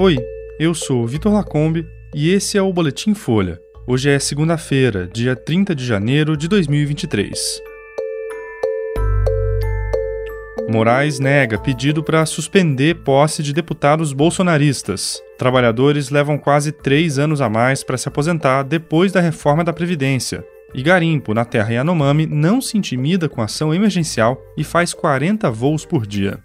Oi, eu sou Vitor Lacombe e esse é o Boletim Folha. Hoje é segunda-feira, dia 30 de janeiro de 2023. Moraes nega pedido para suspender posse de deputados bolsonaristas. Trabalhadores levam quase três anos a mais para se aposentar depois da reforma da Previdência. E garimpo na terra Yanomami não se intimida com ação emergencial e faz 40 voos por dia.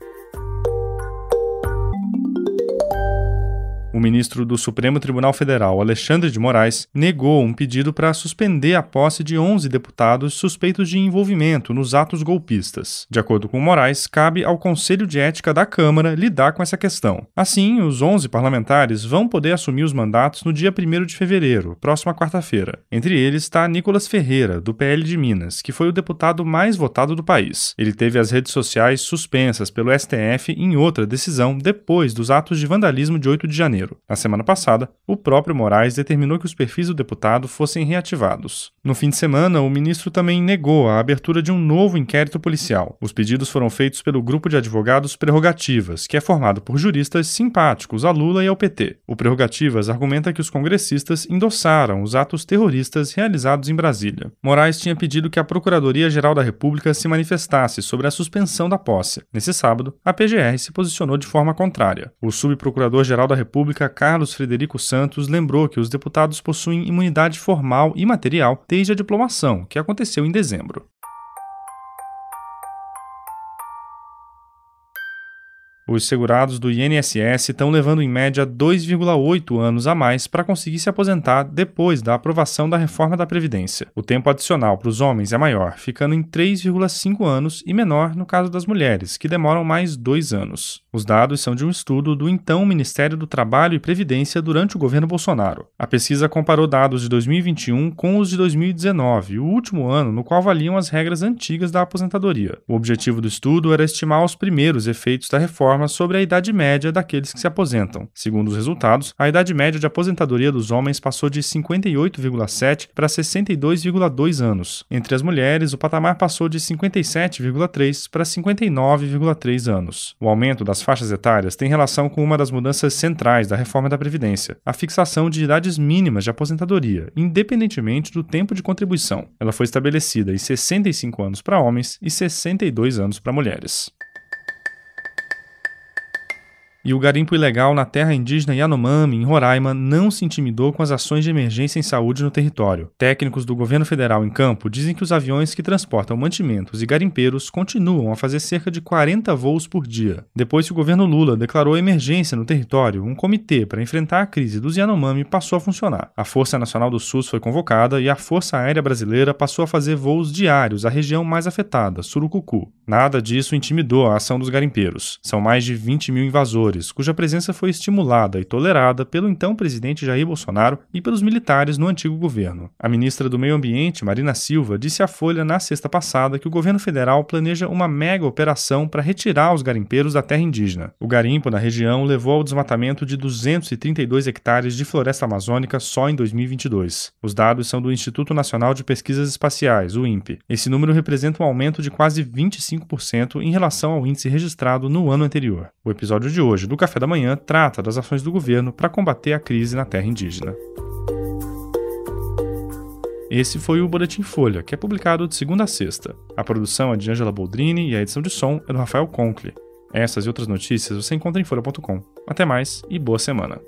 O ministro do Supremo Tribunal Federal, Alexandre de Moraes, negou um pedido para suspender a posse de 11 deputados suspeitos de envolvimento nos atos golpistas. De acordo com Moraes, cabe ao Conselho de Ética da Câmara lidar com essa questão. Assim, os 11 parlamentares vão poder assumir os mandatos no dia 1 de fevereiro, próxima quarta-feira. Entre eles está Nicolas Ferreira, do PL de Minas, que foi o deputado mais votado do país. Ele teve as redes sociais suspensas pelo STF em outra decisão depois dos atos de vandalismo de 8 de janeiro. Janeiro. Na semana passada, o próprio Moraes determinou que os perfis do deputado fossem reativados. No fim de semana, o ministro também negou a abertura de um novo inquérito policial. Os pedidos foram feitos pelo grupo de advogados Prerrogativas, que é formado por juristas simpáticos a Lula e ao PT. O Prerrogativas argumenta que os congressistas endossaram os atos terroristas realizados em Brasília. Moraes tinha pedido que a Procuradoria-Geral da República se manifestasse sobre a suspensão da posse. Nesse sábado, a PGR se posicionou de forma contrária. O subprocurador-geral da República República Carlos Frederico Santos lembrou que os deputados possuem imunidade formal e material desde a diplomação, que aconteceu em dezembro. Os segurados do INSS estão levando em média 2,8 anos a mais para conseguir se aposentar depois da aprovação da reforma da Previdência. O tempo adicional para os homens é maior, ficando em 3,5 anos e menor no caso das mulheres, que demoram mais dois anos. Os dados são de um estudo do então Ministério do Trabalho e Previdência durante o governo Bolsonaro. A pesquisa comparou dados de 2021 com os de 2019, o último ano no qual valiam as regras antigas da aposentadoria. O objetivo do estudo era estimar os primeiros efeitos da reforma sobre a idade média daqueles que se aposentam. Segundo os resultados, a idade média de aposentadoria dos homens passou de 58,7 para 62,2 anos. Entre as mulheres, o patamar passou de 57,3 para 59,3 anos. O aumento das faixas etárias tem relação com uma das mudanças centrais da reforma da Previdência, a fixação de idades mínimas de aposentadoria, independentemente do tempo de contribuição. Ela foi estabelecida em 65 anos para homens e 62 anos para mulheres. E o garimpo ilegal na terra indígena Yanomami, em Roraima, não se intimidou com as ações de emergência em saúde no território. Técnicos do governo federal em campo dizem que os aviões que transportam mantimentos e garimpeiros continuam a fazer cerca de 40 voos por dia. Depois que o governo Lula declarou emergência no território, um comitê para enfrentar a crise dos Yanomami passou a funcionar. A Força Nacional do SUS foi convocada e a Força Aérea Brasileira passou a fazer voos diários à região mais afetada, Surucucu. Nada disso intimidou a ação dos garimpeiros. São mais de 20 mil invasores cuja presença foi estimulada e tolerada pelo então presidente Jair Bolsonaro e pelos militares no antigo governo. A ministra do Meio Ambiente, Marina Silva, disse à Folha na sexta passada que o governo federal planeja uma mega operação para retirar os garimpeiros da terra indígena. O garimpo na região levou ao desmatamento de 232 hectares de floresta amazônica só em 2022. Os dados são do Instituto Nacional de Pesquisas Espaciais, o INPE. Esse número representa um aumento de quase 25% em relação ao índice registrado no ano anterior. O episódio de hoje hoje do Café da Manhã trata das ações do governo para combater a crise na terra indígena. Esse foi o Boletim Folha, que é publicado de segunda a sexta. A produção é de Angela Boldrini e a edição de som é do Rafael Conkle. Essas e outras notícias você encontra em folha.com. Até mais e boa semana.